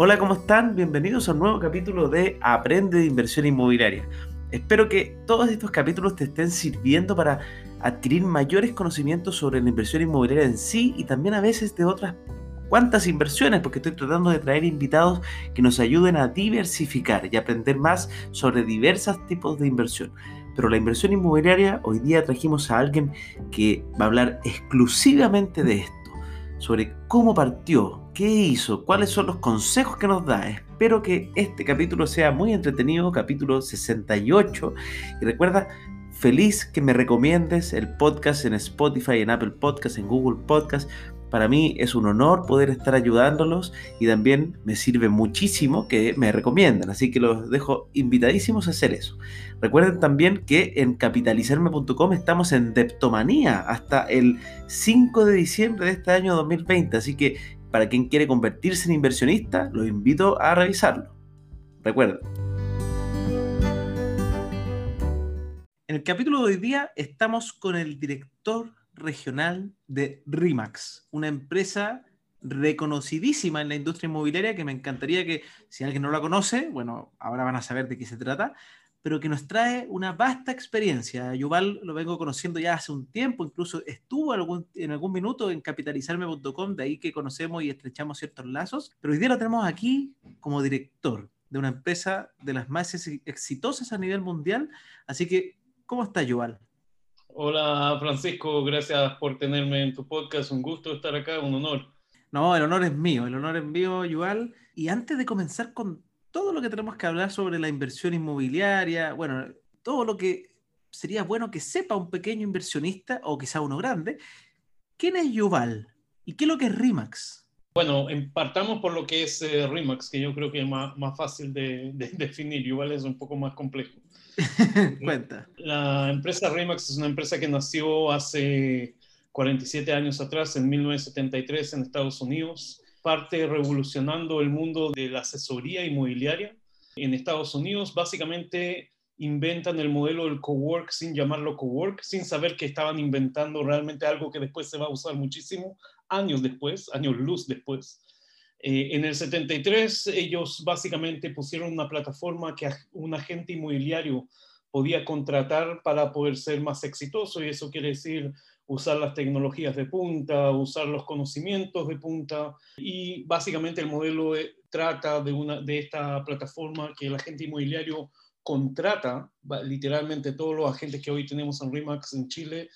Hola, ¿cómo están? Bienvenidos a un nuevo capítulo de Aprende de Inversión Inmobiliaria. Espero que todos estos capítulos te estén sirviendo para adquirir mayores conocimientos sobre la inversión inmobiliaria en sí y también a veces de otras cuantas inversiones, porque estoy tratando de traer invitados que nos ayuden a diversificar y aprender más sobre diversos tipos de inversión. Pero la inversión inmobiliaria, hoy día trajimos a alguien que va a hablar exclusivamente de esto, sobre cómo partió, qué hizo, cuáles son los consejos que nos da. Espero que este capítulo sea muy entretenido, capítulo 68. Y recuerda, feliz que me recomiendes el podcast en Spotify, en Apple Podcast, en Google Podcast, para mí es un honor poder estar ayudándolos y también me sirve muchísimo que me recomiendan, así que los dejo invitadísimos a hacer eso. Recuerden también que en capitalizarme.com estamos en Deptomanía hasta el 5 de diciembre de este año 2020, así que para quien quiere convertirse en inversionista, los invito a revisarlo. Recuerden. En el capítulo de hoy día estamos con el director regional de RIMAX, una empresa reconocidísima en la industria inmobiliaria que me encantaría que si alguien no la conoce, bueno, ahora van a saber de qué se trata, pero que nos trae una vasta experiencia. Yuval lo vengo conociendo ya hace un tiempo, incluso estuvo en algún minuto en capitalizarme.com, de ahí que conocemos y estrechamos ciertos lazos, pero hoy día lo tenemos aquí como director de una empresa de las más exitosas a nivel mundial. Así que, ¿cómo está Yuval? Hola Francisco, gracias por tenerme en tu podcast. Un gusto estar acá, un honor. No, el honor es mío, el honor es mío, Yuval. Y antes de comenzar con todo lo que tenemos que hablar sobre la inversión inmobiliaria, bueno, todo lo que sería bueno que sepa un pequeño inversionista o quizá uno grande, ¿quién es Yuval? ¿Y qué es lo que es RIMAX? Bueno, partamos por lo que es eh, RIMAX, que yo creo que es más, más fácil de, de, definir. Yuval es un poco más complejo. Cuenta. La empresa RIMAX es una empresa que nació hace 47 años atrás, en 1973, en Estados Unidos. Parte revolucionando el mundo de la asesoría inmobiliaria en Estados Unidos. Básicamente inventan el modelo del cowork sin llamarlo cowork, sin saber que estaban inventando realmente algo que después se va a usar muchísimo, años después, años luz después. Eh, en el 73 ellos básicamente pusieron una plataforma que un agente inmobiliario podía contratar para poder ser más exitoso y eso quiere decir usar las tecnologías de punta, usar los conocimientos de punta y básicamente el modelo eh, trata de, una, de esta plataforma que el agente inmobiliario contrata, literalmente todos los agentes que hoy tenemos en RIMAX en Chile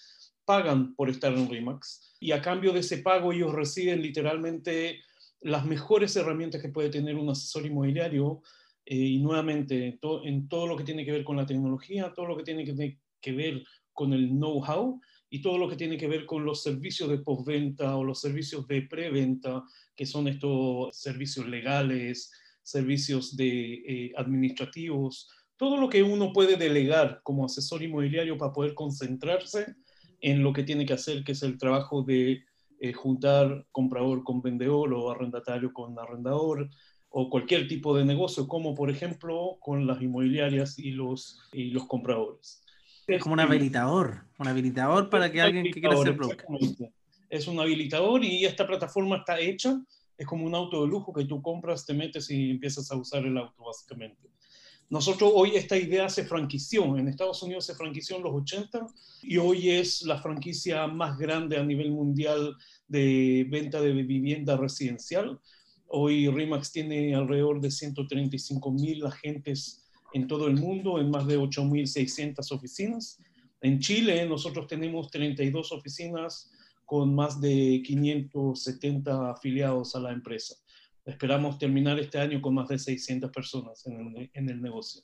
pagan por estar en RIMAX y a cambio de ese pago ellos reciben literalmente las mejores herramientas que puede tener un asesor inmobiliario eh, y nuevamente en todo lo que tiene que ver con la tecnología, todo lo que tiene que, ver con el know-how y todo lo que tiene que ver con los servicios de postventa o los servicios de preventa, que son estos servicios legales, servicios de, eh, administrativos, todo lo que uno puede delegar como asesor inmobiliario para poder concentrarse en lo que tiene que hacer, que es el trabajo de eh, juntar comprador con vendedor o arrendatario con arrendador o cualquier tipo de negocio, como por ejemplo con las inmobiliarias y los, y los compradores. Es como un habilitador, un habilitador para que alguien que quiera hacer broker. Es un habilitador y esta plataforma está hecha, es como un auto de lujo que tú compras, te metes y empiezas a usar el auto básicamente. Nosotros hoy esta idea se franquició, en Estados Unidos se franquició en los 80 y hoy es la franquicia más grande a nivel mundial de venta de vivienda residencial. Hoy RIMAX tiene alrededor de 135 mil agentes en todo el mundo, en más de 8.600 oficinas. En Chile nosotros tenemos 32 oficinas con más de 570 afiliados a la empresa. Esperamos terminar este año con más de 600 personas en el, en el negocio.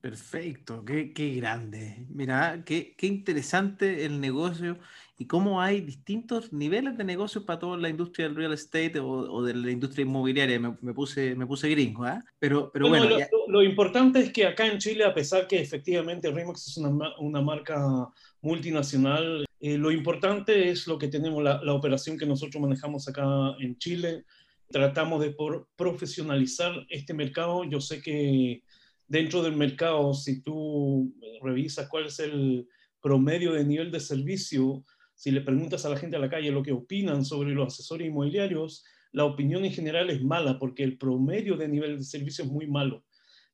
Perfecto, qué, qué, grande. Mira, qué, qué interesante el negocio y cómo hay distintos niveles de negocio para toda la industria del real estate o, o de la industria inmobiliaria. Me, me, puse, me puse gringo, ¿eh? Pero, pero bueno. bueno lo, lo, importante es que acá en Chile, a pesar que efectivamente Remax es una, una marca multinacional, eh, lo importante es lo que tenemos, la, la operación que nosotros manejamos acá en Chile tratamos de profesionalizar este mercado. Yo sé que dentro del mercado, si tú revisas cuál es el promedio de nivel de servicio, si le preguntas a la gente a la calle lo que opinan sobre los asesores inmobiliarios, la opinión en general es mala porque el promedio de nivel de servicio es muy malo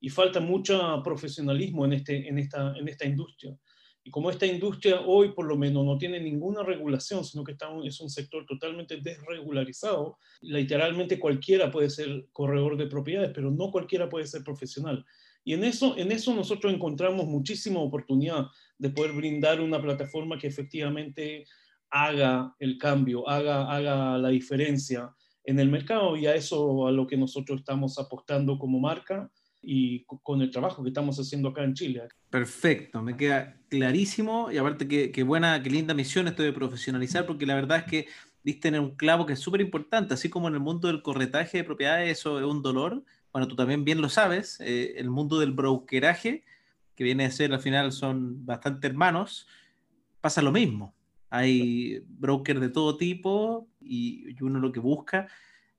y falta mucho profesionalismo en, este, esta industria. Y como esta industria hoy por lo menos no tiene ninguna regulación, sino que está, es un sector totalmente desregularizado, literalmente cualquiera puede ser corredor de propiedades, pero no cualquiera puede ser profesional. Y en eso, en eso nosotros encontramos muchísima oportunidad de poder brindar una plataforma que efectivamente haga el cambio, haga, haga la diferencia en el mercado y a eso a lo que nosotros estamos apostando como marca y con el trabajo que estamos haciendo acá en Chile. Perfecto, me queda clarísimo y aparte que, buena, qué linda misión esto de profesionalizar porque la verdad es que diste en un clavo que es súper importante, así como en el mundo del corretaje de propiedades eso es un dolor, bueno, tú también bien lo sabes, eh, el mundo del brokeraje, que viene a ser al final son bastante hermanos, pasa lo mismo. Hay brokers de todo tipo y uno lo que busca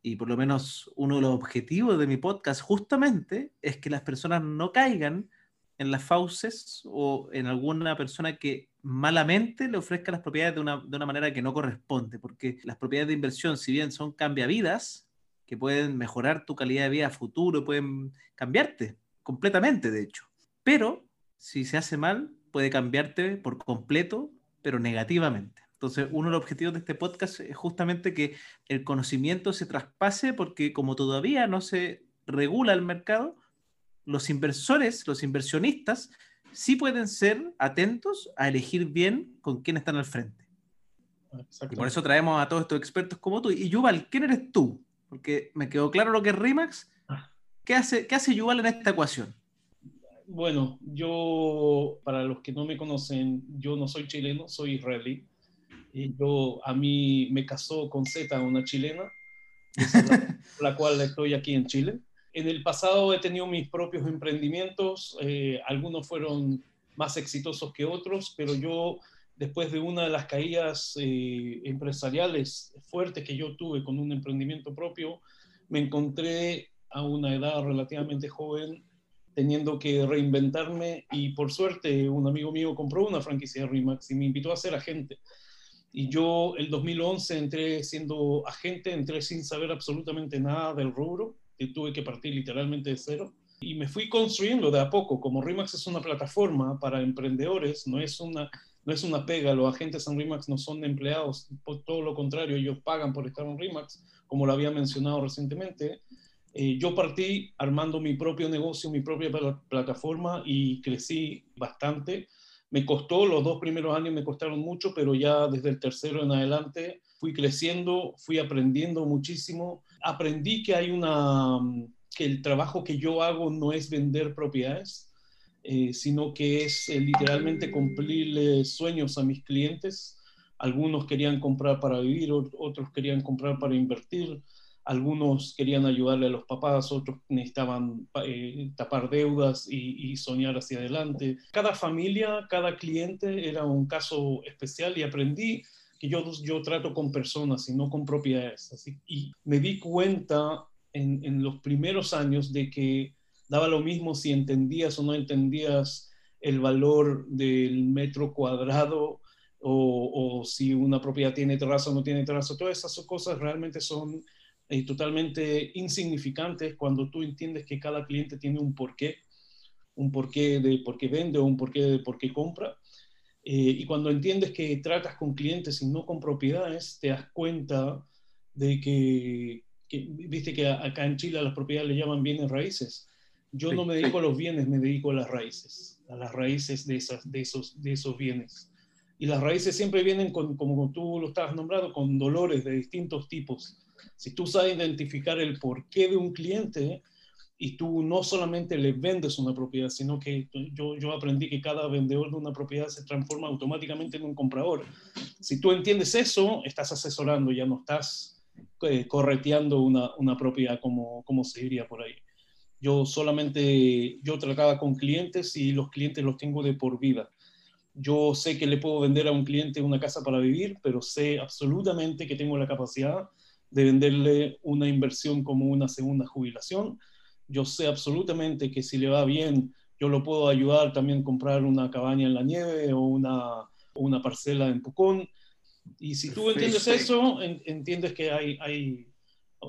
y por lo menos uno de los objetivos de mi podcast justamente es que las personas no caigan en las fauces o en alguna persona que malamente le ofrezca las propiedades de una, de una manera que no corresponde, porque las propiedades de inversión, si bien son cambiavidas, que pueden mejorar tu calidad de vida futuro, pueden cambiarte completamente, de hecho, pero si se hace mal, puede cambiarte por completo, pero negativamente. Entonces, uno de los objetivos de este podcast es justamente que el conocimiento se traspase porque como todavía no se regula el mercado, los inversores, los inversionistas, sí pueden ser atentos a elegir bien con quién están al frente. Y por eso traemos a todos estos expertos como tú. Y Yuval, ¿quién eres tú? Porque me quedó claro lo que es RIMAX. ¿Qué hace, qué hace Yuval en esta ecuación? Bueno, yo, para los que no me conocen, yo no soy chileno, soy israelí y yo, a mí me casó con Z, una chilena, la, la, cual estoy aquí en Chile. En el pasado he tenido mis propios emprendimientos, eh, algunos fueron más exitosos que otros, pero yo, después de una de las caídas eh, empresariales fuertes que yo tuve con un emprendimiento propio, me encontré a una edad relativamente joven teniendo que reinventarme y por suerte un amigo mío compró una franquicia de Remax y me invitó a ser agente. Y yo el 2011 entré siendo agente, entré sin saber absolutamente nada del rubro, y tuve que partir literalmente de cero. Y me fui construyendo de a poco. Como Remax es una plataforma para emprendedores, no es una, no es una pega. Los agentes en Remax no son empleados, por todo lo contrario, ellos pagan por estar en Remax, como lo había mencionado recientemente. Eh, yo partí armando mi propio negocio, mi propia plataforma y crecí bastante me costó, los dos primeros años me costaron mucho, pero ya desde el tercero en adelante fui creciendo, fui aprendiendo muchísimo. Aprendí que hay una, que el trabajo que yo hago no es vender propiedades, eh, sino que es eh, literalmente cumplirle sueños a mis clientes. Algunos querían comprar para vivir, otros querían comprar para invertir, algunos querían ayudarle a los papás, otros necesitaban eh, tapar deudas y, soñar hacia adelante. Cada familia, cada cliente era un caso especial y aprendí que yo, yo trato con personas y no con propiedades. Así, y me di cuenta en, en los primeros años de que daba lo mismo si entendías o no entendías el valor del metro cuadrado o, o, si una propiedad tiene terraza o no tiene terraza. Todas esas cosas realmente son eh, totalmente insignificantes cuando tú entiendes que cada cliente tiene un porqué, un porqué de por qué vende o un porqué de por qué compra. Eh, y cuando entiendes que tratas con clientes y no con propiedades, te das cuenta de que, viste que acá en Chile a las propiedades le llaman bienes raíces. Yo no me dedico a los bienes, me dedico a las raíces, a las raíces de, esas, de, esos, de esos bienes. Y las raíces siempre vienen, con, como tú lo estabas nombrado, con dolores de distintos tipos si tú sabes identificar el porqué de un cliente y tú no solamente le vendes una propiedad, sino que yo, yo aprendí que cada vendedor de una propiedad se transforma automáticamente en un comprador. Si tú entiendes eso, estás asesorando, ya no estás eh, correteando una, una propiedad como, como se diría por ahí. Yo solamente, yo trataba con clientes y los clientes los tengo de por vida. Yo sé que le puedo vender a un cliente una casa para vivir, pero sé absolutamente que tengo la capacidad de venderle una inversión como una segunda jubilación. Yo sé absolutamente que si le va bien, yo lo puedo ayudar también a comprar una cabaña en la nieve o una, una parcela en Pucón. Y si tú entiendes eso, entiendes que hay, hay,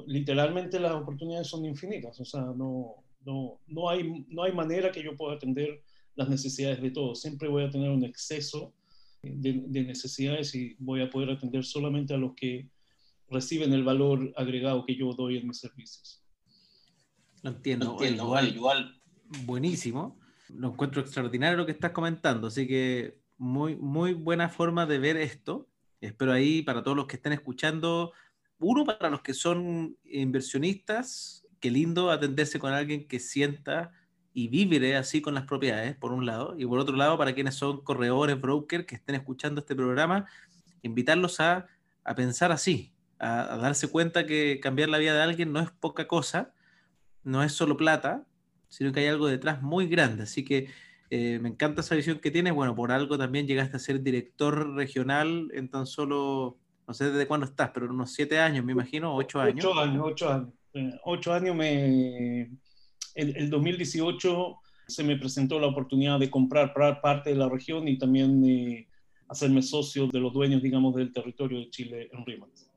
literalmente las oportunidades son infinitas, o sea, no, no, no, hay, no hay manera que yo pueda atender las necesidades de todos. Siempre voy a tener un exceso de, de, necesidades y voy a poder atender solamente a los que reciben el valor agregado que yo doy en mis servicios. Lo entiendo, igual, igual, buenísimo. Lo encuentro extraordinario lo que estás comentando, así que muy, muy buena forma de ver esto. Espero ahí para todos los que estén escuchando, uno para los que son inversionistas, qué lindo atenderse con alguien que sienta y vive así con las propiedades, por un lado, y por otro lado, para quienes son corredores, brokers que estén escuchando este programa, invitarlos a, a pensar así, a, darse cuenta que cambiar la vida de alguien no es poca cosa, no es solo plata, sino que hay algo detrás muy grande. Así que eh, me encanta esa visión que tienes. Bueno, por algo también llegaste a ser director regional en tan solo, no sé desde cuándo estás, pero unos siete años, me imagino, ocho años. Ocho años, ocho años. Eh, ocho años me... El, el 2018 se me presentó la oportunidad de comprar parte de la región y también eh, hacerme socio de los dueños, digamos, del territorio de Chile en RIMAX.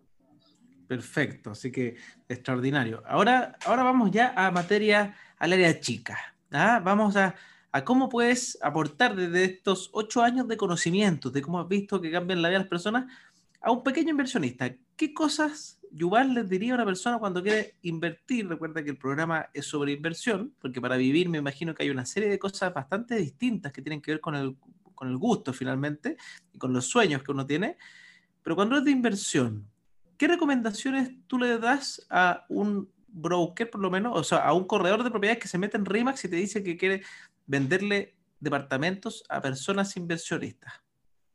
Perfecto, así que extraordinario. Ahora, ahora vamos ya a materia, al área chica. ¿ah? Vamos a, a, cómo puedes aportar desde estos ocho años de conocimiento, de cómo has visto que cambian la vida de las personas, a un pequeño inversionista. ¿Qué cosas Yuval les diría a una persona cuando quiere invertir? Recuerda que el programa es sobre inversión, porque para vivir me imagino que hay una serie de cosas bastante distintas que tienen que ver con el, con el gusto finalmente y con los sueños que uno tiene. Pero cuando es de inversión, ¿qué recomendaciones tú le das a un broker, por lo menos, o sea, a un corredor de propiedades que se mete en RIMAX y te dice que quiere venderle departamentos a personas inversionistas?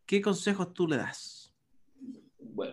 ¿Qué consejos tú le das?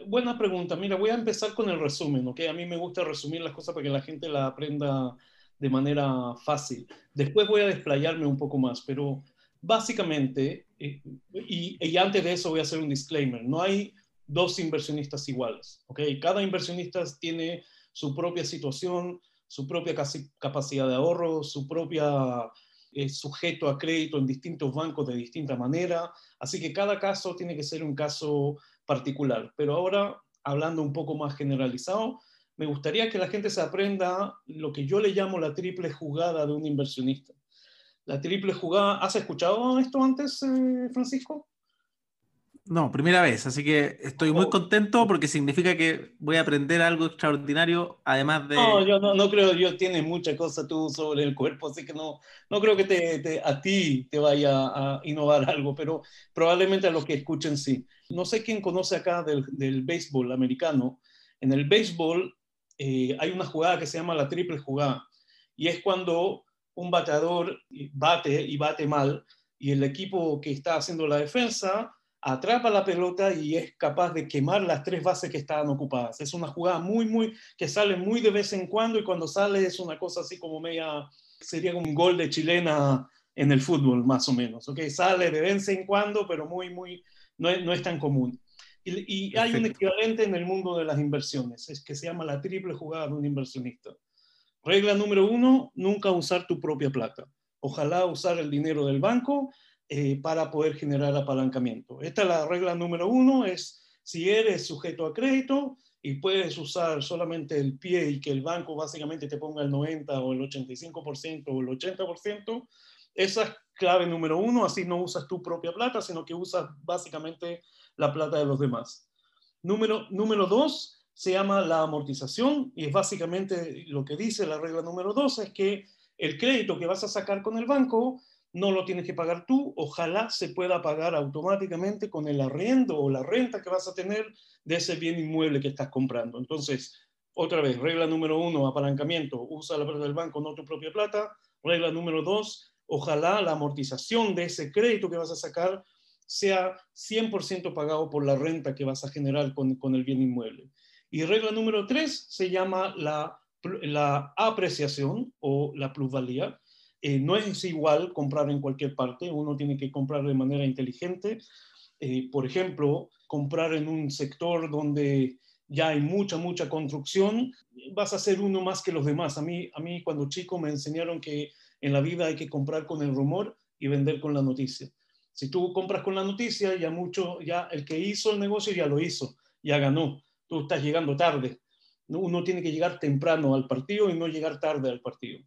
Buena pregunta. Mira, voy a empezar con el resumen, ¿ok? A mí me gusta resumir las cosas para que la gente la aprenda de manera fácil. Después voy a desplayarme un poco más, pero básicamente, eh, y, y antes de eso voy a hacer un disclaimer, no hay dos inversionistas iguales. ¿okay? Cada inversionista tiene su propia situación, su propia capacidad de ahorro, su propia eh, sujeto a crédito en distintos bancos de distinta manera. Así que cada caso tiene que ser un caso particular. Pero ahora, hablando un poco más generalizado, me gustaría que la gente se aprenda lo que yo le llamo la triple jugada de un inversionista. La triple jugada, ¿has escuchado esto antes, eh, Francisco? No, primera vez, así que estoy muy oh. contento porque significa que voy a aprender algo extraordinario, además de... No, yo no, creo, yo tienes mucha cosa tú sobre el cuerpo, así que no, no creo que te, a ti te vaya a innovar algo, pero probablemente a los que escuchen sí. No sé quién conoce acá del, del béisbol americano. En el béisbol eh, hay una jugada que se llama la triple jugada, y es cuando un bateador bate y bate mal, y el equipo que está haciendo la defensa atrapa la pelota y es capaz de quemar las tres bases que estaban ocupadas. Es una jugada muy, muy, que sale muy de vez en cuando y cuando sale es una cosa así como media, sería un gol de chilena en el fútbol, más o menos. ¿ok? Sale de vez en cuando, pero muy, muy, no es, no es tan común. Y, y hay un equivalente en el mundo de las inversiones, es que se llama la triple jugada de un inversionista. Regla número uno, nunca usar tu propia plata. Ojalá usar el dinero del banco eh, para poder generar apalancamiento. Esta es la regla número uno, es si eres sujeto a crédito y puedes usar solamente el pie y que el banco básicamente te ponga el 90 o el 85% o el 80%, esa es clave número uno, así no usas tu propia plata, sino que usas básicamente la plata de los demás. Número, número dos se llama la amortización y es básicamente lo que dice la regla número dos, es que el crédito que vas a sacar con el banco no lo tienes que pagar tú, ojalá se pueda pagar automáticamente con el arriendo o la renta que vas a tener de ese bien inmueble que estás comprando. Entonces, otra vez, regla número uno, apalancamiento, usa la plata del banco, no tu propia plata. Regla número dos, ojalá la amortización de ese crédito que vas a sacar sea 100% pagado por la renta que vas a generar con, con el bien inmueble. Y regla número tres se llama la, la apreciación o la plusvalía eh, no es igual comprar en cualquier parte, uno tiene que comprar de manera inteligente. Eh, por ejemplo, comprar en un sector donde ya hay mucha, mucha construcción, vas a ser uno más que los demás. A mí, a mí cuando chico me enseñaron que en la vida hay que comprar con el rumor y vender con la noticia. Si tú compras con la noticia, ya mucho, ya el que hizo el negocio ya lo hizo, ya ganó. Tú estás llegando tarde. Uno tiene que llegar temprano al partido y no llegar tarde al partido.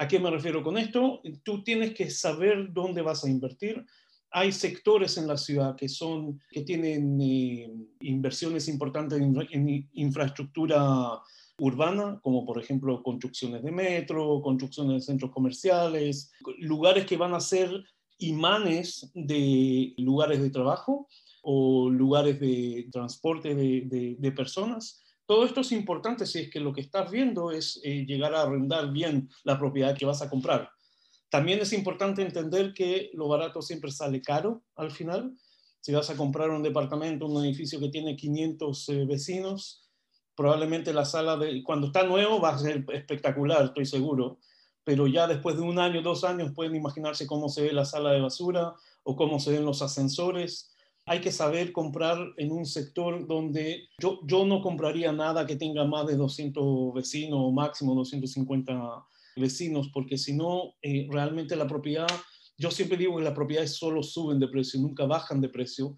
¿A qué me refiero con esto? Tú tienes que saber dónde vas a invertir. Hay sectores en la ciudad que, son, que tienen eh, inversiones importantes en, infraestructura urbana, como por ejemplo construcciones de metro, construcciones de centros comerciales, lugares que van a ser imanes de lugares de trabajo o lugares de transporte de, de personas todo esto es importante si es que lo que estás viendo es eh, llegar a arrendar bien la propiedad que vas a comprar. También es importante entender que lo barato siempre sale caro al final. Si vas a comprar un departamento, un edificio que tiene 500 eh, vecinos, probablemente la sala cuando está nuevo va a ser espectacular, estoy seguro, pero ya después de un año, dos años pueden imaginarse cómo se ve la sala de basura o cómo se ven los ascensores hay que saber comprar en un sector donde yo, yo no compraría nada que tenga más de 200 vecinos o máximo 250 vecinos, porque si no, eh, realmente la propiedad, yo siempre digo que las propiedades solo suben de precio, nunca bajan de precio,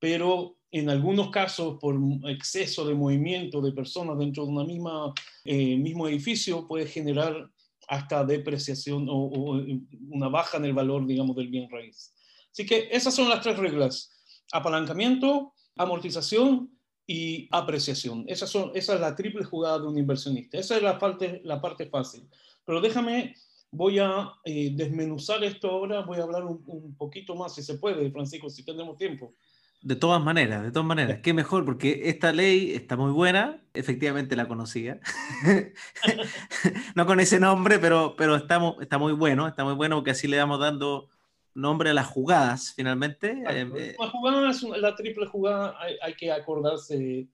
pero en algunos casos, por exceso de movimiento de personas dentro de un misma, eh, mismo edificio, puede generar hasta depreciación o, o, una baja en el valor, digamos, del bien raíz. Así que esas son las tres reglas apalancamiento, amortización y apreciación. Esa, son, esa es la triple jugada de un inversionista. Esa es la parte, la parte fácil. Pero déjame, voy a eh, desmenuzar esto ahora, voy a hablar un, poquito más, si se puede, Francisco, si tenemos tiempo. De todas maneras, de todas maneras, qué mejor, porque esta ley está muy buena, efectivamente la conocía, no con ese nombre, pero, pero está, está muy bueno, está muy bueno porque así le vamos dando nombre a las jugadas, finalmente. Eh, eh, la jugada es la triple jugada, hay, que acordarse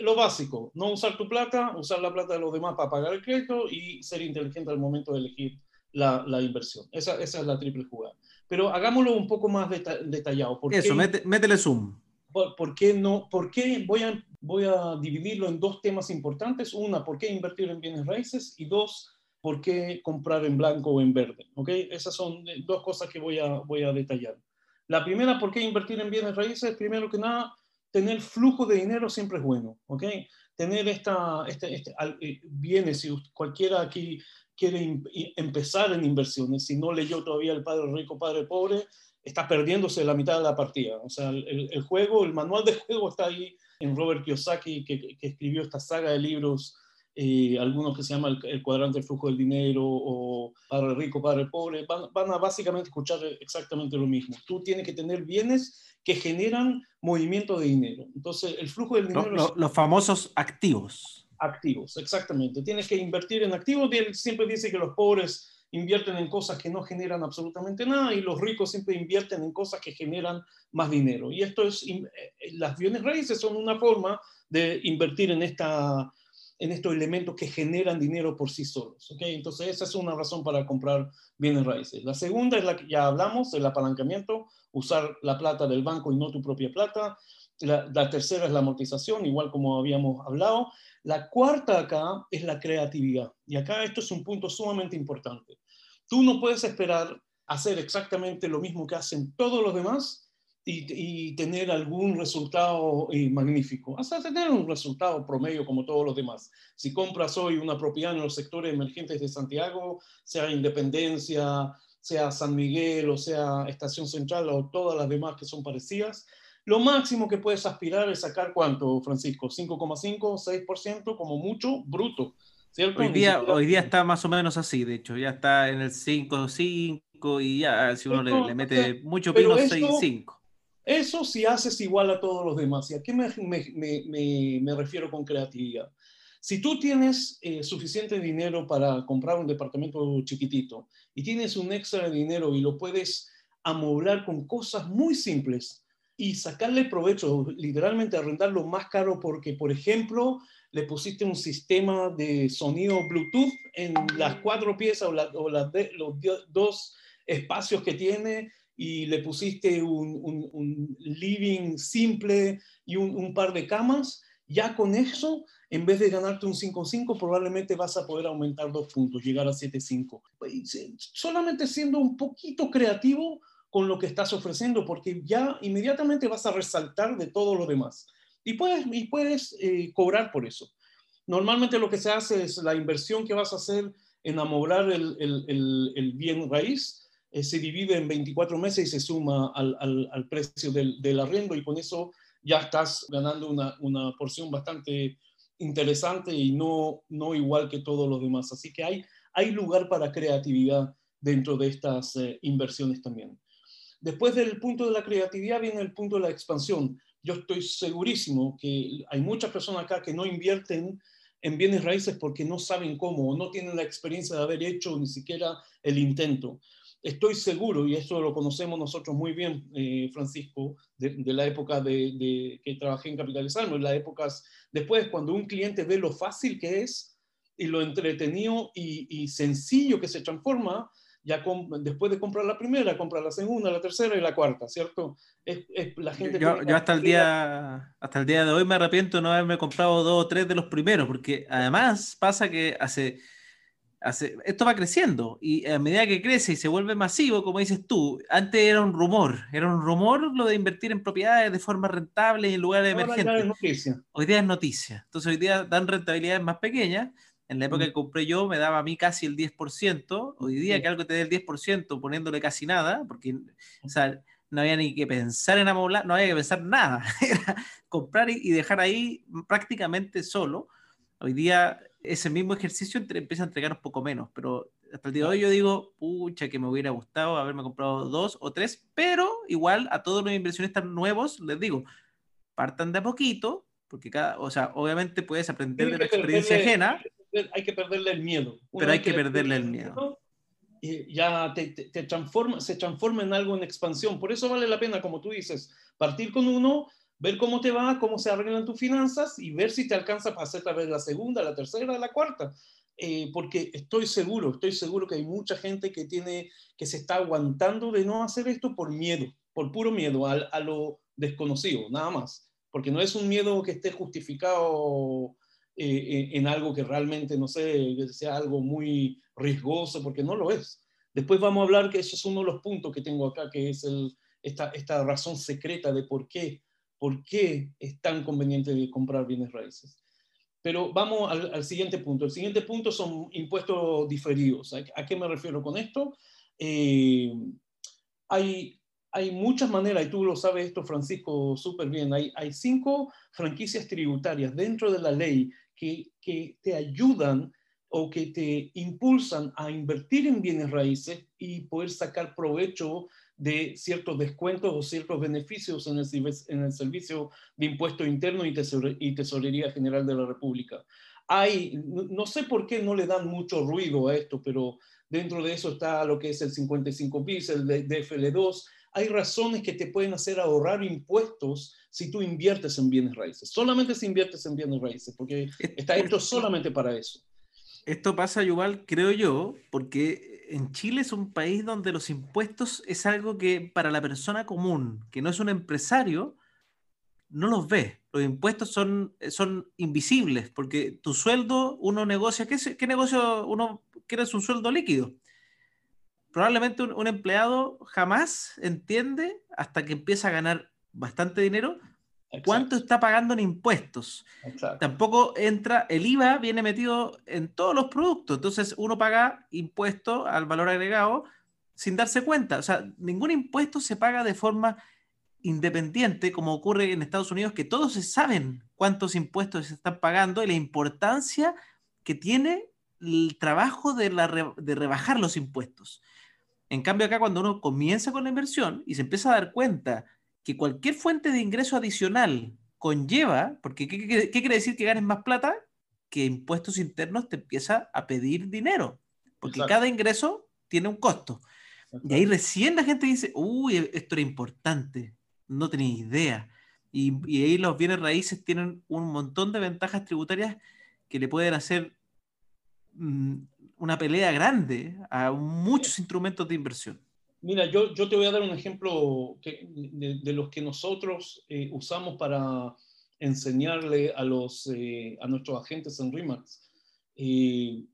lo básico, no usar tu plata, usar la plata de los demás para pagar el crédito y ser inteligente al momento de elegir la, la inversión. Esa, esa, es la triple jugada. Pero hagámoslo un poco más detallado. ¿Por Eso, métele zoom. Por, por, qué no? ¿Por qué voy a, voy a dividirlo en dos temas importantes? Una, ¿por qué invertir en bienes raíces? Y dos, por qué comprar en blanco o en verde. ¿okay? Esas son dos cosas que voy a, voy a detallar. La primera, ¿por qué invertir en bienes raíces? Primero que nada, tener flujo de dinero siempre es bueno. ¿okay? Tener esta, este, este, eh, bienes, si cualquiera aquí quiere empezar en inversiones, si no leyó todavía El Padre Rico, Padre Pobre, está perdiéndose la mitad de la partida. O sea, el, juego, el manual de juego está ahí en Robert Kiyosaki, que escribió esta saga de libros eh, algunos que se llama el, cuadrante del flujo del dinero o padre rico, padre pobre, van, a básicamente escuchar exactamente lo mismo. Tú tienes que tener bienes que generan movimiento de dinero. Entonces, el flujo del dinero... los famosos activos. Activos, exactamente. Tienes que invertir en activos. Él siempre dice que los pobres invierten en cosas que no generan absolutamente nada y los ricos siempre invierten en cosas que generan más dinero. Y esto es, eh, las bienes raíces son una forma de invertir en esta en estos elementos que generan dinero por sí solos. ¿okay? Entonces, esa es una razón para comprar bienes raíces. La segunda es la que ya hablamos, el apalancamiento, usar la plata del banco y no tu propia plata. La, la, tercera es la amortización, igual como habíamos hablado. La cuarta acá es la creatividad. Y acá esto es un punto sumamente importante. Tú no puedes esperar hacer exactamente lo mismo que hacen todos los demás y, tener algún resultado eh, magnífico, hasta tener un resultado promedio como todos los demás. Si compras hoy una propiedad en los sectores emergentes de Santiago, sea Independencia, sea San Miguel o sea Estación Central o todas las demás que son parecidas, lo máximo que puedes aspirar es sacar cuánto, Francisco, 5,5, 6% como mucho, bruto. Hoy día, hoy día está más o menos así, de hecho, ya está en el 5, 5 y ya si uno le, mete mucho pino, 6, 5. Eso si haces igual a todos los demás. ¿Y a qué me, me, refiero con creatividad? Si tú tienes eh, suficiente dinero para comprar un departamento chiquitito y tienes un extra de dinero y lo puedes amoblar con cosas muy simples y sacarle provecho, literalmente arrendarlo más caro porque, por ejemplo, le pusiste un sistema de sonido Bluetooth en las cuatro piezas o, o las los dos espacios que tiene y le pusiste un, living simple y un, par de camas, ya con eso, en vez de ganarte un 5-5, probablemente vas a poder aumentar dos puntos, llegar a 7-5. Solamente siendo un poquito creativo con lo que estás ofreciendo, porque ya inmediatamente vas a resaltar de todo lo demás. Y puedes, y puedes eh, cobrar por eso. Normalmente lo que se hace es la inversión que vas a hacer en amolar el, el, el, bien raíz, eh, se divide en 24 meses y se suma al, al, precio del, del, arriendo y con eso ya estás ganando una, una, porción bastante interesante y no, no igual que todos los demás. Así que hay, hay lugar para creatividad dentro de estas eh, inversiones también. Después del punto de la creatividad viene el punto de la expansión. Yo estoy segurísimo que hay muchas personas acá que no invierten en bienes raíces porque no saben cómo o no tienen la experiencia de haber hecho ni siquiera el intento. Estoy seguro, y eso lo conocemos nosotros muy bien, eh, Francisco, de, la época de, que trabajé en Capitalizarme, en las épocas después, cuando un cliente ve lo fácil que es y lo entretenido y, y sencillo que se transforma, ya después de comprar la primera, comprar la segunda, la tercera y la cuarta, ¿cierto? Es, la gente yo, hasta, el día, hasta el día de hoy me arrepiento de no haberme comprado dos o tres de los primeros, porque además pasa que hace, hace, esto va creciendo y a medida que crece y se vuelve masivo, como dices tú, antes era un rumor, era un rumor lo de invertir en propiedades de forma rentable y en lugares emergentes. Hoy día es noticia. Entonces hoy día dan rentabilidades más pequeñas en la época que compré yo me daba a mí casi el 10%. Hoy día que algo te dé el 10% poniéndole casi nada, porque o sea, no había ni que pensar en amoblar, no había que pensar nada. Era comprar y, dejar ahí prácticamente solo. Hoy día ese mismo ejercicio empieza a entregar un poco menos, pero hasta el día de hoy yo digo, pucha, que me hubiera gustado haberme comprado dos o tres, pero igual a todos los inversionistas nuevos les digo, partan de a poquito, porque cada, o sea, obviamente puedes aprender de la experiencia ajena, hay que perderle el miedo. Pero hay que, perderle el miedo. Y ya te, transforma, se transforma en algo en expansión. Por eso vale la pena, como tú dices, partir con uno, ver cómo te va, cómo se arreglan tus finanzas y ver si te alcanza para hacer tal vez la segunda, la tercera, la cuarta. Eh, porque estoy seguro, estoy seguro que hay mucha gente que tiene, que se está aguantando de no hacer esto por miedo, por puro miedo a, a lo desconocido, nada más. Porque no es un miedo que esté justificado eh, en algo que realmente, no sé, sea algo muy riesgoso, porque no lo es. Después vamos a hablar que eso es uno de los puntos que tengo acá, que es el, esta, esta razón secreta de por qué, por qué es tan conveniente comprar bienes raíces. Pero vamos al, siguiente punto. El siguiente punto son impuestos diferidos. ¿A, qué me refiero con esto? Eh, hay, muchas maneras, y tú lo sabes esto, Francisco, súper bien. Hay, hay cinco franquicias tributarias dentro de la ley que, te ayudan o que te impulsan a invertir en bienes raíces y poder sacar provecho de ciertos descuentos o ciertos beneficios en el, en el servicio de impuesto interno y, y, tesorería general de la República. Hay, no sé por qué no le dan mucho ruido a esto, pero dentro de eso está lo que es el 55 bis, el DFL2. Hay razones que te pueden hacer ahorrar impuestos si tú inviertes en bienes raíces. Solamente si inviertes en bienes raíces, porque está hecho solamente para eso. Esto pasa, igual, creo yo, porque en Chile es un país donde los impuestos es algo que para la persona común, que no es un empresario, no los ve. Los impuestos son, son invisibles, porque tu sueldo, uno negocia, ¿qué, negocio uno quiere? Es un sueldo líquido. Probablemente un empleado jamás entiende hasta que empieza a ganar bastante dinero, ¿cuánto está pagando en impuestos? Tampoco entra, el IVA viene metido en todos los productos, entonces uno paga impuesto al valor agregado sin darse cuenta. O sea, ningún impuesto se paga de forma independiente, como ocurre en Estados Unidos, que todos saben cuántos impuestos se están pagando y la importancia que tiene el trabajo de, de rebajar los impuestos. En cambio, acá cuando uno comienza con la inversión y se empieza a dar cuenta que cualquier fuente de ingreso adicional conlleva, porque ¿qué, quiere decir que ganes más plata? Que impuestos internos te empieza a pedir dinero, porque cada ingreso tiene un costo. Y ahí recién la gente dice, uy, esto era importante, no tenía idea. Y, y, ahí los bienes raíces tienen un montón de ventajas tributarias que le pueden hacer mm, una pelea grande a muchos instrumentos de inversión. Mira, yo, yo te voy a dar un ejemplo de, los que nosotros eh, usamos para enseñarle a, los, eh, a nuestros agentes en RIMAX. Eh,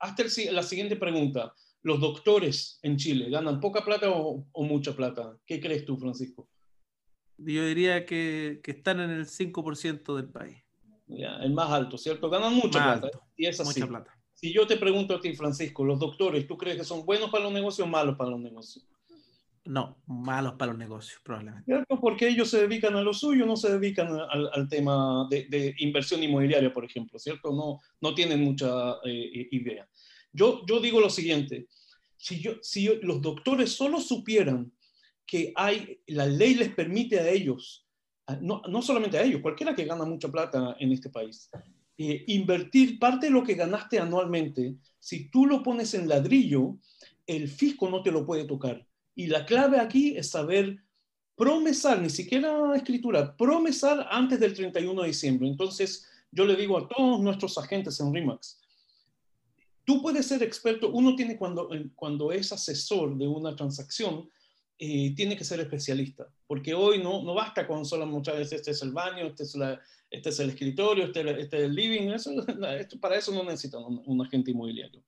hasta la siguiente pregunta. ¿Los doctores en Chile ganan poca plata o, mucha plata? ¿Qué crees tú, Francisco? Yo diría que, que están en el 5% del país. el más alto, ¿cierto? Ganan mucha plata. Y es así. Mucha plata. Si yo te pregunto a ti, Francisco, los doctores, ¿tú crees que son buenos para los negocios o malos para los negocios? No, malos para los negocios, probablemente. ¿Cierto? Porque ellos se dedican a lo suyo, no se dedican al, tema de, inversión inmobiliaria, por ejemplo, ¿cierto? No, no tienen mucha eh, idea. Yo, yo digo lo siguiente, si, yo, si los doctores solo supieran que hay, la ley les permite a ellos, no, no solamente a ellos, cualquiera que gana mucha plata en este país, eh, invertir parte de lo que ganaste anualmente, si tú lo pones en ladrillo, el fisco no te lo puede tocar. Y la clave aquí es saber promesar, ni siquiera escritura, promesar antes del 31 de diciembre. Entonces, yo le digo a todos nuestros agentes en RIMAX, tú puedes ser experto, uno tiene cuando, cuando es asesor de una transacción, eh, tiene que ser especialista, porque hoy no, no basta con solo muchas veces este es el baño, este es, la, este es el escritorio, este, este, es el living, eso, para eso no necesitan un, agente inmobiliario.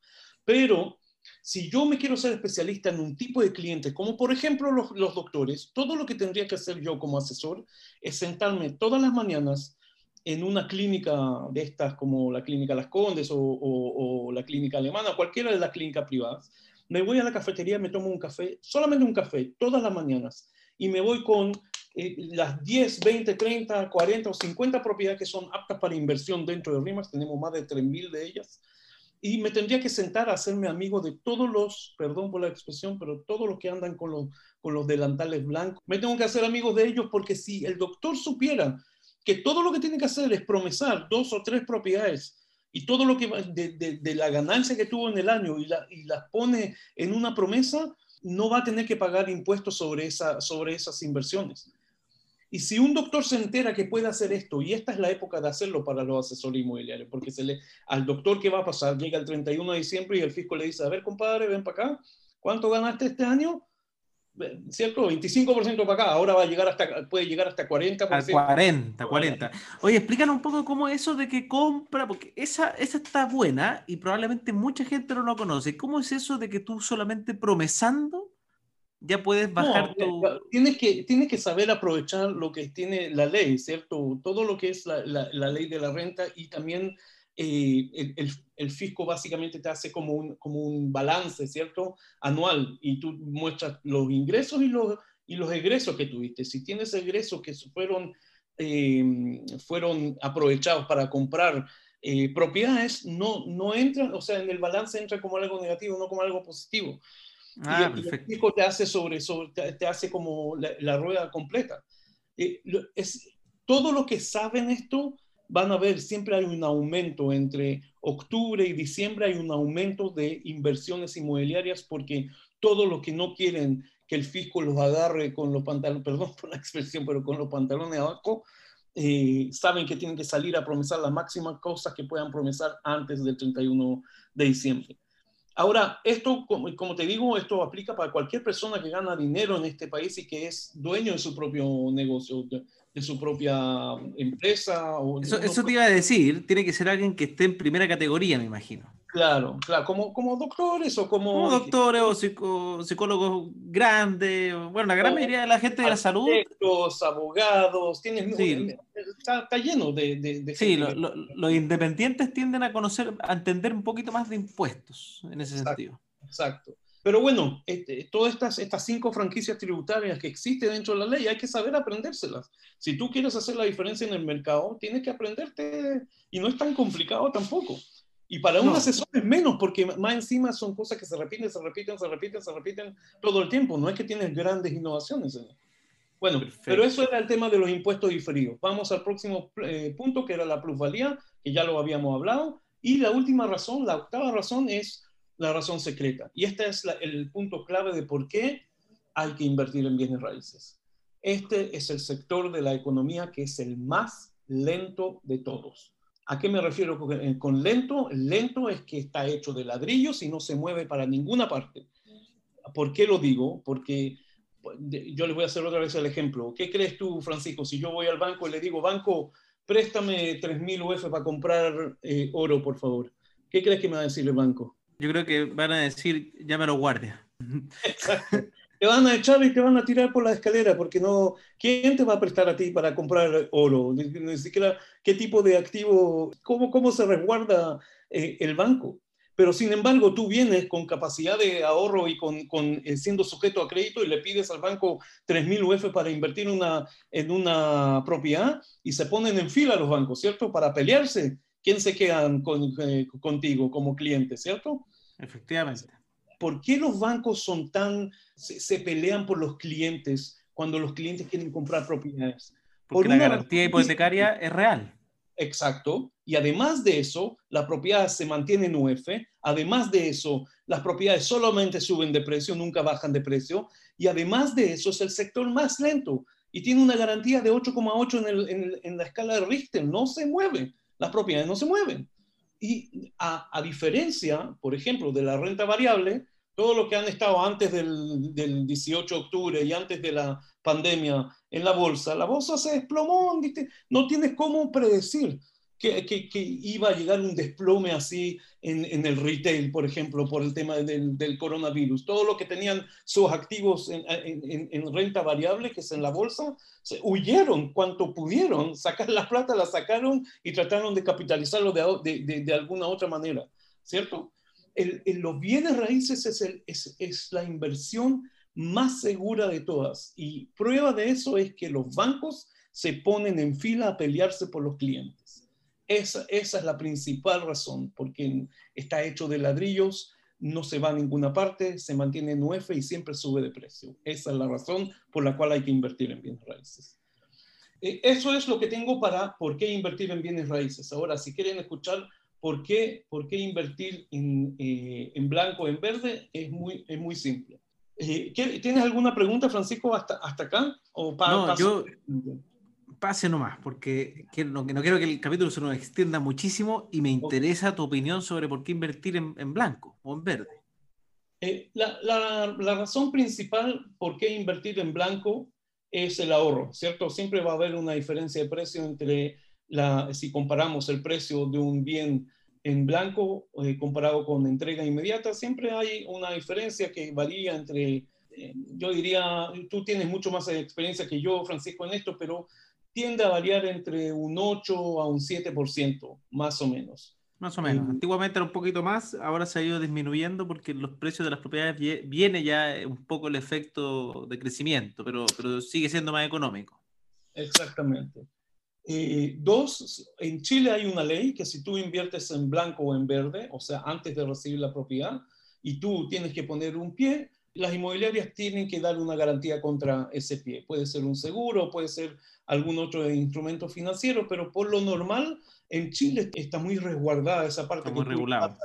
Pero si yo me quiero ser especialista en un tipo de cliente, como por ejemplo los, los, doctores, todo lo que tendría que hacer yo como asesor es sentarme todas las mañanas en una clínica de estas como la clínica Las Condes o, o, o la clínica alemana, cualquiera de las clínicas privadas, me voy a la cafetería, me tomo un café, solamente un café, todas las mañanas, y me voy con eh, las 10, 20, 30, 40 o 50 propiedades que son aptas para inversión dentro de RIMAX, tenemos más de 3.000 de ellas, y me tendría que sentar a hacerme amigo de todos los, perdón por la expresión, pero todos los que andan con los, con los delantales blancos. Me tengo que hacer amigos de ellos porque si el doctor supiera que todo lo que tiene que hacer es promesar dos o tres propiedades y todo lo que de, de, la ganancia que tuvo en el año y, la, las pone en una promesa, no va a tener que pagar impuestos sobre, esa, sobre esas inversiones. Y si un doctor se entera que puede hacer esto, y esta es la época de hacerlo para los asesores inmobiliarios, porque se le, al doctor que va a pasar, llega el 31 de diciembre y el fisco le dice, a ver, compadre, ven para acá, ¿cuánto ganaste este año? ¿Cierto? 25% para acá, ahora va a llegar hasta, puede llegar hasta 40%. 40, 40. Oye, explícanos un poco cómo eso de que compra, porque esa, esa está buena y probablemente mucha gente no lo conoce. ¿Cómo es eso de que tú solamente promesando ya puedes bajar tu... Tienes que, tienes que saber aprovechar lo que tiene la ley, ¿cierto? Todo lo que es la, la ley de la renta y también eh, el, el, fisco básicamente te hace como un, como un balance, ¿cierto? Anual y tú muestras los ingresos y los, y los egresos que tuviste. Si tienes egresos que fueron, eh, fueron aprovechados para comprar eh, propiedades, no, no entran, o sea, en el balance entra como algo negativo, no como algo positivo. Ah, y, el fisco te hace sobre, sobre te, hace como la, la rueda completa. es, todo lo que saben esto van a ver, siempre hay un aumento entre octubre y diciembre, hay un aumento de inversiones inmobiliarias porque todo lo que no quieren que el fisco los agarre con los pantalones, perdón por la expresión, pero con los pantalones abajo, eh, saben que tienen que salir a promesar las máximas cosas que puedan promesar antes del 31 de diciembre. Ahora, esto, como, te digo, esto aplica para cualquier persona que gana dinero en este país y que es dueño de su propio negocio de su propia empresa. O eso, eso te iba a decir, tiene que ser alguien que esté en primera categoría, me imagino. Claro, claro, como, como doctores o como... Como doctores o psicólogos grandes, bueno, la gran mayoría de la gente de la salud... abogados, tienen, está, lleno de... de, sí, los independientes tienden a conocer, a entender un poquito más de impuestos en ese sentido. Exacto. Pero bueno, este, todas estas, estas cinco franquicias tributarias que existen dentro de la ley hay que saber aprendérselas. Si tú quieres hacer la diferencia en el mercado, tienes que aprenderte y no es tan complicado tampoco. Y para un asesor es menos, porque más encima son cosas que se repiten, se repiten, se repiten, se repiten todo el tiempo. No es que tienes grandes innovaciones. Bueno, pero eso era el tema de los impuestos diferidos. Vamos al próximo eh, punto, que era la plusvalía, que ya lo habíamos hablado. Y la última razón, la octava razón es la razón secreta. Y este es el punto clave de por qué hay que invertir en bienes raíces. Este es el sector de la economía que es el más lento de todos. ¿A qué me refiero con, lento? Lento es que está hecho de ladrillos y no se mueve para ninguna parte. ¿Por qué lo digo? Porque yo les voy a hacer otra vez el ejemplo. ¿Qué crees tú, Francisco? Si yo voy al banco y le digo, banco, préstame 3.000 UF para comprar eh, oro, por favor. ¿Qué crees que me va a decir el banco? Yo creo que van a decir, llámalo guardia. Exacto. Te van a echar y te van a tirar por la escalera, porque no, ¿quién te va a prestar a ti para comprar oro? Ni, siquiera qué tipo de activo, cómo, cómo se resguarda eh, el banco. Pero sin embargo, tú vienes con capacidad de ahorro y con, con eh, siendo sujeto a crédito y le pides al banco 3.000 UF para invertir una, en una propiedad y se ponen en fila los bancos, ¿cierto? Para pelearse. ¿Quién se quedan con, eh, contigo como cliente, ¿cierto? Efectivamente. ¿Por qué los bancos son tan, se, pelean por los clientes cuando los clientes quieren comprar propiedades? Porque la garantía hipotecaria es real. Exacto. Y además de eso, la propiedad se mantiene en UF. Además de eso, las propiedades solamente suben de precio, nunca bajan de precio. Y además de eso, es el sector más lento y tiene una garantía de 8,8 en, en, la escala de Richter. No se mueve. Las propiedades no se mueven. Y a, diferencia, por ejemplo, de la renta variable, todo lo que han estado antes del, del, 18 de octubre y antes de la pandemia en la bolsa, la bolsa se desplomó, no tienes cómo predecir que, iba a llegar un desplome así en, el retail, por ejemplo, por el tema del, coronavirus. Todo lo que tenían sus activos en, renta variable, que es en la bolsa, se huyeron cuanto pudieron, sacar la plata, la sacaron y trataron de capitalizarlo de, alguna otra manera, ¿cierto? En los bienes raíces es, es, es la inversión más segura de todas y prueba de eso es que los bancos se ponen en fila a pelearse por los clientes. Esa, esa es la principal razón, porque está hecho de ladrillos, no se va a ninguna parte, se mantiene en UF y siempre sube de precio. Esa es la razón por la cual hay que invertir en bienes raíces. Eh, eso es lo que tengo para por qué invertir en bienes raíces. Ahora, si quieren escuchar por qué, por qué invertir en, eh, en blanco o en verde, es muy, es muy simple. Eh, ¿Tienes alguna pregunta, Francisco, hasta, hasta acá? ¿O no, yo, pase nomás, porque no, quiero que el capítulo se nos extienda muchísimo y me interesa tu opinión sobre por qué invertir en, blanco o en verde. Eh, la, razón principal por qué invertir en blanco es el ahorro, ¿cierto? Siempre va a haber una diferencia de precio entre la, si comparamos el precio de un bien en blanco eh, comparado con entrega inmediata, siempre hay una diferencia que varía entre, eh, yo diría, tú tienes mucho más experiencia que yo, Francisco, en esto, pero tiende a variar entre un 8 a un 7%, más o menos. Más o menos. Antiguamente era un poquito más, ahora se ha ido disminuyendo porque los precios de las propiedades viene ya un poco el efecto de crecimiento, pero, pero sigue siendo más económico. Exactamente. Eh, dos, en Chile hay una ley que si tú inviertes en blanco o en verde, o sea, antes de recibir la propiedad, y tú tienes que poner un pie, las inmobiliarias tienen que dar una garantía contra ese pie. Puede ser un seguro, puede ser algún otro instrumento financiero, pero por lo normal en Chile está muy resguardada esa parte. Está muy regulado.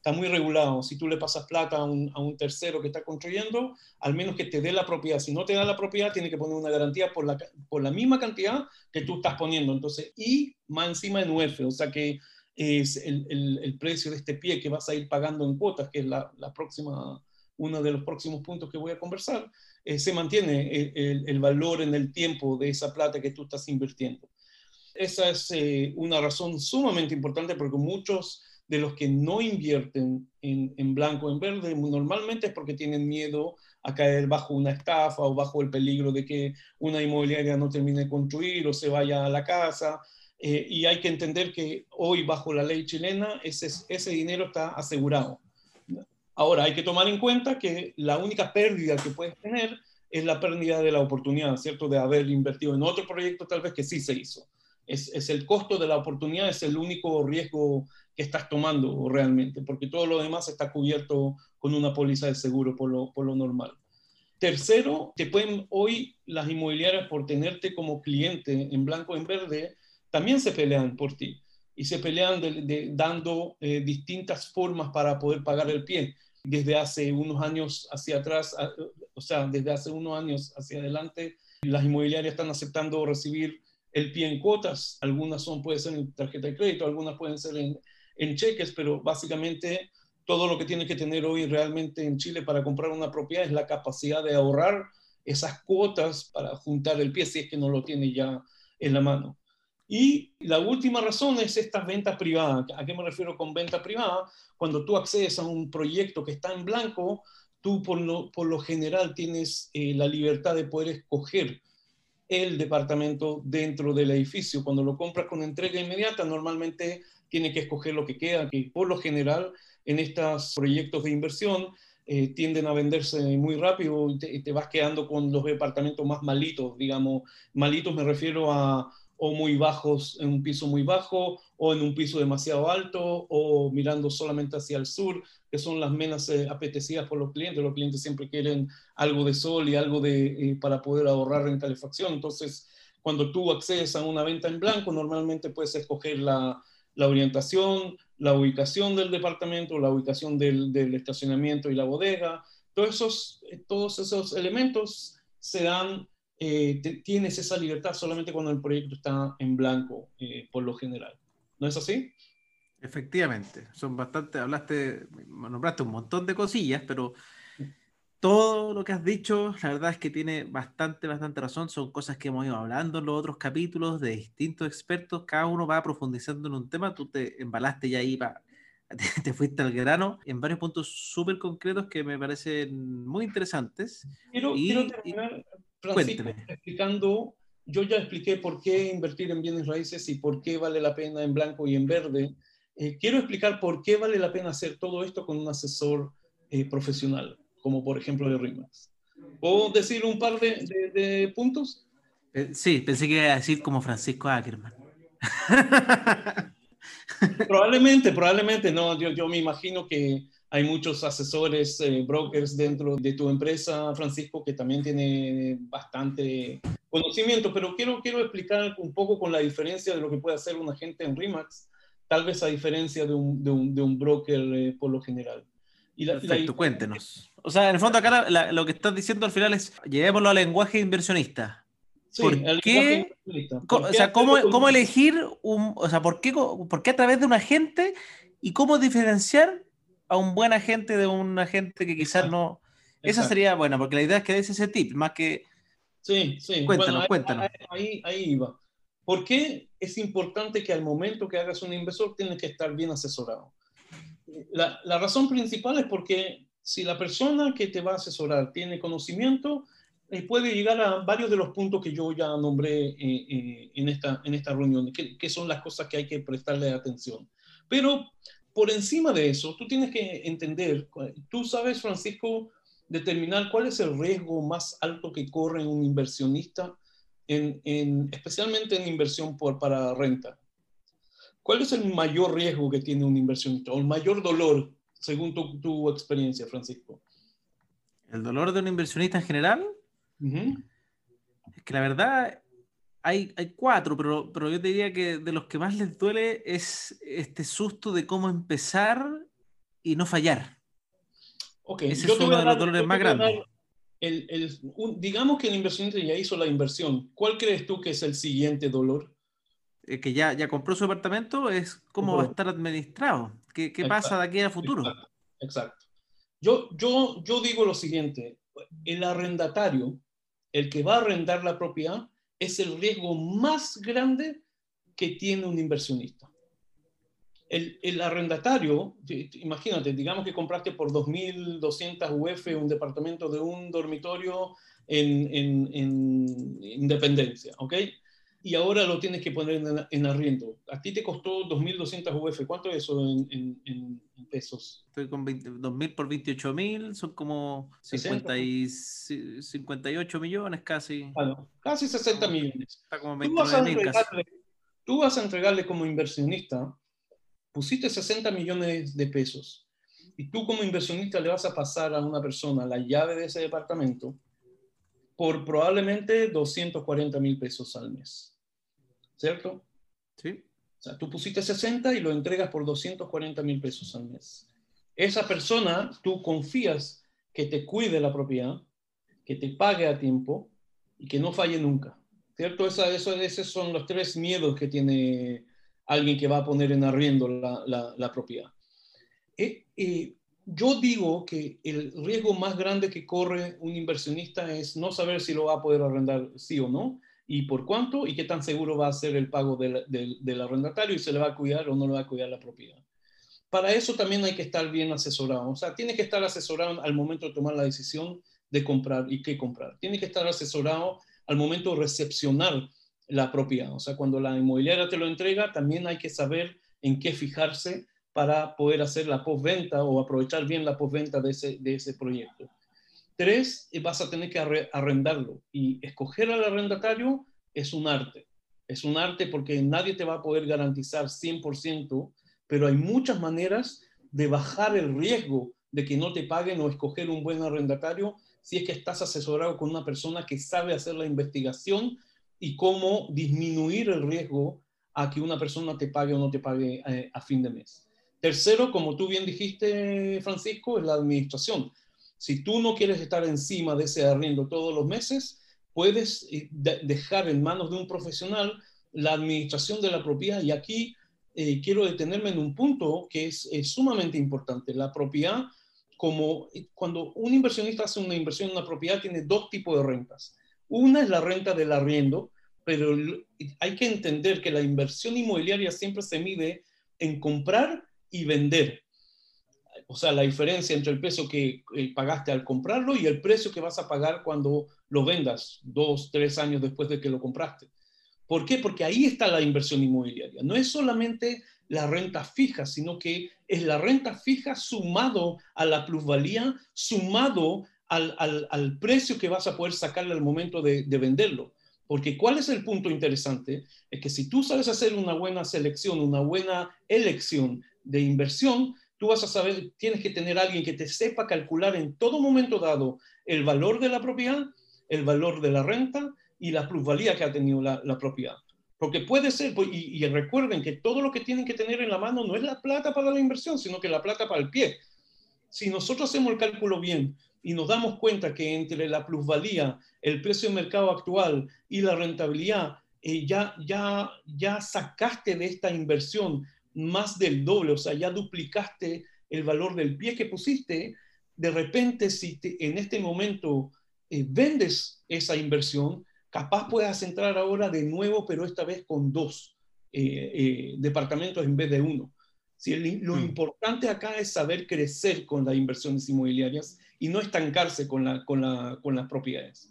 Está muy regulado. Si tú le pasas plata a un, a un, tercero que está construyendo, al menos que te dé la propiedad. Si no te da la propiedad, tiene que poner una garantía por la, por la misma cantidad que tú estás poniendo. Entonces, y más encima en UF, o sea que es el, el, el, precio de este pie que vas a ir pagando en cuotas, que es la, la próxima uno de los próximos puntos que voy a conversar, eh, se mantiene el, valor en el tiempo de esa plata que tú estás invirtiendo. Esa es eh, una razón sumamente importante porque muchos de los que no invierten en, en blanco o en verde normalmente es porque tienen miedo a caer bajo una estafa o bajo el peligro de que una inmobiliaria no termine de construir o se vaya a la casa. Eh, y hay que entender que hoy bajo la ley chilena ese, ese dinero está asegurado. Ahora, hay que tomar en cuenta que la única pérdida que puedes tener es la pérdida de la oportunidad, ¿cierto? De haber invertido en otro proyecto tal vez que sí se hizo. Es, es, el costo de la oportunidad, es el único riesgo que estás tomando realmente, porque todo lo demás está cubierto con una póliza de seguro por lo, por lo normal. Tercero, te pueden hoy las inmobiliarias por tenerte como cliente en blanco en verde, también se pelean por ti y se pelean de, dando eh, distintas formas para poder pagar el pie desde hace unos años hacia atrás, o sea, desde hace unos años hacia adelante, las inmobiliarias están aceptando recibir el pie en cuotas. Algunas son, pueden ser en tarjeta de crédito, algunas pueden ser en, en cheques, pero básicamente todo lo que tiene que tener hoy realmente en Chile para comprar una propiedad es la capacidad de ahorrar esas cuotas para juntar el pie si es que no lo tiene ya en la mano. Y la última razón es estas ventas privadas. ¿A qué me refiero con venta privada? Cuando tú accedes a un proyecto que está en blanco, tú por lo, por lo general tienes eh, la libertad de poder escoger el departamento dentro del edificio. Cuando lo compras con entrega inmediata, normalmente tiene que escoger lo que queda, que por lo general en estos proyectos de inversión eh, tienden a venderse muy rápido y te, te, vas quedando con los departamentos más malitos, digamos, malitos me refiero a o muy bajos en un piso muy bajo o en un piso demasiado alto o mirando solamente hacia el sur, que son las menos eh, apetecidas por los clientes. Los clientes siempre quieren algo de sol y algo de, eh, para poder ahorrar en calefacción. Entonces, cuando tú accedes a una venta en blanco, normalmente puedes escoger la, la orientación, la ubicación del departamento, la ubicación del, del estacionamiento y la bodega. Todos esos, eh, todos esos elementos se dan eh, tienes esa libertad solamente cuando el proyecto está en blanco, eh, por lo general. ¿No es así? Efectivamente, son bastante, hablaste, nombraste un montón de cosillas, pero todo lo que has dicho, la verdad es que tiene bastante, bastante razón. Son cosas que hemos ido hablando en los otros capítulos de distintos expertos. Cada uno va profundizando en un tema. Tú te embalaste ya ahí, te, te, fuiste al grano en varios puntos súper concretos que me parecen muy interesantes. Quiero, quiero terminar, Francisco, explicando, yo ya expliqué por qué invertir en bienes raíces y por qué vale la pena en blanco y en verde. Eh, quiero explicar por qué vale la pena hacer todo esto con un asesor eh, profesional, como por ejemplo de RIMAX. ¿Puedo decir un par de, de, de puntos? Eh, sí, pensé que iba a decir como Francisco Ackerman. probablemente, probablemente, no, yo, yo me imagino que hay muchos asesores, eh, brokers dentro de tu empresa, Francisco, que también tiene bastante conocimiento, pero quiero, quiero explicar un poco con la diferencia de lo que puede hacer un agente en RIMAX, tal vez a diferencia de un, de un, de un broker eh, por lo general. Y la, Perfecto, la... cuéntenos. O sea, en el fondo acá la, lo que estás diciendo al final es, llevémoslo al lenguaje inversionista. Sí, ¿Por qué? ¿Por o sea, ¿cómo, ¿cómo, elegir un, o sea, ¿por qué, por qué a través de un agente y cómo diferenciar a un buen agente de un agente que quizás no. Esa sería buena, porque la idea es que des ese tip, más que. Sí, sí. Cuéntanos, cuéntanos. Ahí, ahí, iba. ¿Por qué es importante que al momento que hagas un inversor tienes que estar bien asesorado? La, razón principal es porque si la persona que te va a asesorar tiene conocimiento, eh, puede llegar a varios de los puntos que yo ya nombré eh, eh, en, esta, en esta reunión, que, que, son las cosas que hay que prestarle atención. Pero por encima de eso, tú tienes que entender, tú sabes, Francisco, determinar cuál es el riesgo más alto que corre un inversionista, en, en, especialmente en inversión por, para renta. ¿Cuál es el mayor riesgo que tiene un inversionista o el mayor dolor, según tu, tu experiencia, Francisco? ¿El dolor de un inversionista en general? Uh -huh. Es que la verdad, hay, hay, cuatro, pero, pero yo te diría que de los que más les duele es este susto de cómo empezar y no fallar. Okay. Ese yo es uno de los dolores más grandes. El, el, un, digamos que el inversionista ya hizo la inversión. ¿Cuál crees tú que es el siguiente dolor? Eh, que ya, ya compró su apartamento, es cómo va a estar administrado. ¿Qué, qué pasa de aquí a futuro? Exacto. Exacto. Yo, yo, yo digo lo siguiente: el arrendatario, el que va a arrendar la propiedad, es el riesgo más grande que tiene un inversionista. El, el arrendatario, imagínate, digamos que compraste por 2.200 UF un departamento de un dormitorio en, en, en, Independencia, ¿ok? Y ahora lo tienes que poner en, en arriendo. A ti te costó 2.200 UF. ¿Cuánto es eso en, en pesos? Estoy con 2.000 por 28.000, son como 50 y, 58 millones casi. Claro, casi 60 millones. Está como 29 casi. Tú vas a entregarle como inversionista, pusiste 60 millones de pesos y tú como inversionista le vas a pasar a una persona la llave de ese departamento por probablemente 240 mil pesos al mes. ¿Cierto? Sí. O sea, tú pusiste 60 y lo entregas por 240 mil pesos al mes. Esa persona, tú confías que te cuide la propiedad, que te pague a tiempo y que no falle nunca. ¿Cierto? Esa, eso, esos son los tres miedos que tiene alguien que va a poner en arriendo la, la, la propiedad. Eh, eh, yo digo que el riesgo más grande que corre un inversionista es no saber si lo va a poder arrendar sí o no, y por cuánto, y qué tan seguro va a ser el pago del, del, del arrendatario, y se le va a cuidar o no le va a cuidar la propiedad. para eso también hay que estar bien asesorado. O sea, tiene que estar asesorado al momento de tomar la decisión de comprar y qué comprar. Tiene que estar asesorado al momento de recepcionar la propiedad. O sea, cuando la inmobiliaria te lo entrega, también hay que saber en qué fijarse para poder hacer la postventa o aprovechar bien la postventa de ese, de ese proyecto. Tres, eh, vas a tener que arrendarlo y escoger al arrendatario es un arte. Es un arte porque nadie te va a poder garantizar 100%, pero hay muchas maneras de bajar el riesgo de que no te paguen o escoger un buen arrendatario si es que estás asesorado con una persona que sabe hacer la investigación y cómo disminuir el riesgo a que una persona te pague o no te pague eh, a fin de mes. Tercero, como tú bien dijiste, Francisco, es la administración. Si tú no quieres estar encima de ese arriendo todos los meses, puedes eh, dejar en manos de un profesional la administración de la propiedad. Y aquí eh, quiero detenerme en un punto que es, es, sumamente importante. La propiedad, como cuando un inversionista hace una inversión en una propiedad, tiene dos tipos de rentas. Una es la renta del arriendo, pero hay que entender que la inversión inmobiliaria siempre se mide en comprar y vender. O sea, la diferencia entre el precio que eh, pagaste al comprarlo y el precio que vas a pagar cuando lo vendas dos, tres años después de que lo compraste. ¿Por qué? Porque ahí está la inversión inmobiliaria. No es solamente la renta fija, sino que es la renta fija sumado a la plusvalía, sumado al, precio que vas a poder sacarle al momento de, venderlo. Porque ¿cuál es el punto interesante? Es que si tú sabes hacer una buena selección, una buena elección de inversión, tú vas a saber, tienes que tener alguien que te sepa calcular en todo momento dado el valor de la propiedad, el valor de la renta y la plusvalía que ha tenido la, propiedad. Porque puede ser, pues, y, y, recuerden que todo lo que tienen que tener en la mano no es la plata para la inversión, sino que la plata para el pie. Si nosotros hacemos el cálculo bien, y nos damos cuenta que entre la plusvalía, el precio de mercado actual y la rentabilidad, eh, ya, ya, ya sacaste de esta inversión más del doble, o sea, ya duplicaste el valor del pie que pusiste, de repente si en este momento eh, vendes esa inversión, capaz puedas entrar ahora de nuevo, pero esta vez con dos eh, departamentos en vez de uno. Si lo mm. importante acá es saber crecer con las inversiones inmobiliarias y no estancarse con, la, con, la, con las propiedades.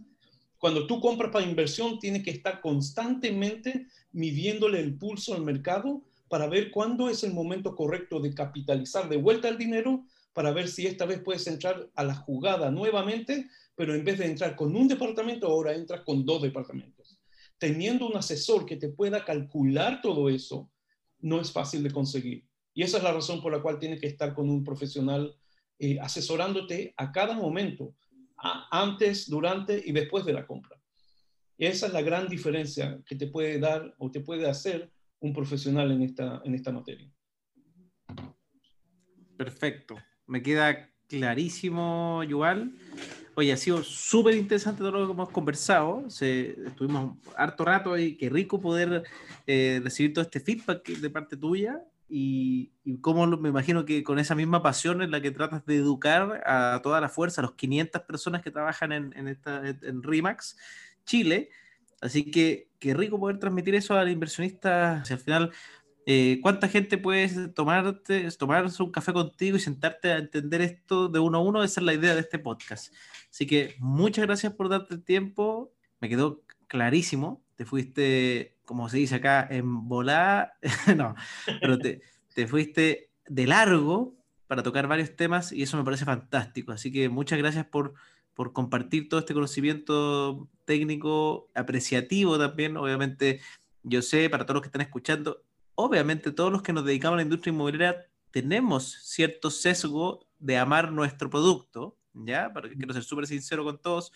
Cuando tú compras para inversión, tienes que estar constantemente midiéndole el pulso al mercado para ver cuándo es el momento correcto de capitalizar de vuelta el dinero, para ver si esta vez puedes entrar a la jugada nuevamente, pero en vez de entrar con un departamento, ahora entras con dos departamentos. Teniendo un asesor que te pueda calcular todo eso, no es fácil de conseguir. Y esa es la razón por la cual tienes que estar con un profesional eh, asesorándote a cada momento, antes, durante y después de la compra. Esa es la gran diferencia que te puede dar o te puede hacer un profesional en esta, en esta materia. Perfecto. Me queda clarísimo, Yuval. Oye, ha sido súper interesante todo lo que hemos conversado. Se, estuvimos harto rato y qué rico poder eh, recibir todo este feedback de parte tuya y, cómo me imagino que con esa misma pasión en la que tratas de educar a toda la fuerza, a los 500 personas que trabajan en, en, esta, en RIMAX Chile. Así que qué rico poder transmitir eso al inversionista. al final, eh, ¿cuánta gente puedes tomarte, tomarse un café contigo y sentarte a entender esto de uno a uno? Esa es la idea de este podcast. Así que muchas gracias por darte el tiempo. Me quedó clarísimo. Te fuiste como se dice acá, en volada, no, pero te, te fuiste de largo para tocar varios temas y eso me parece fantástico. Así que muchas gracias por, por compartir todo este conocimiento técnico, apreciativo también. Obviamente, yo sé, para todos los que están escuchando, obviamente todos los que nos dedicamos a la industria inmobiliaria tenemos cierto sesgo de amar nuestro producto, ¿ya? Porque quiero ser súper sincero con todos,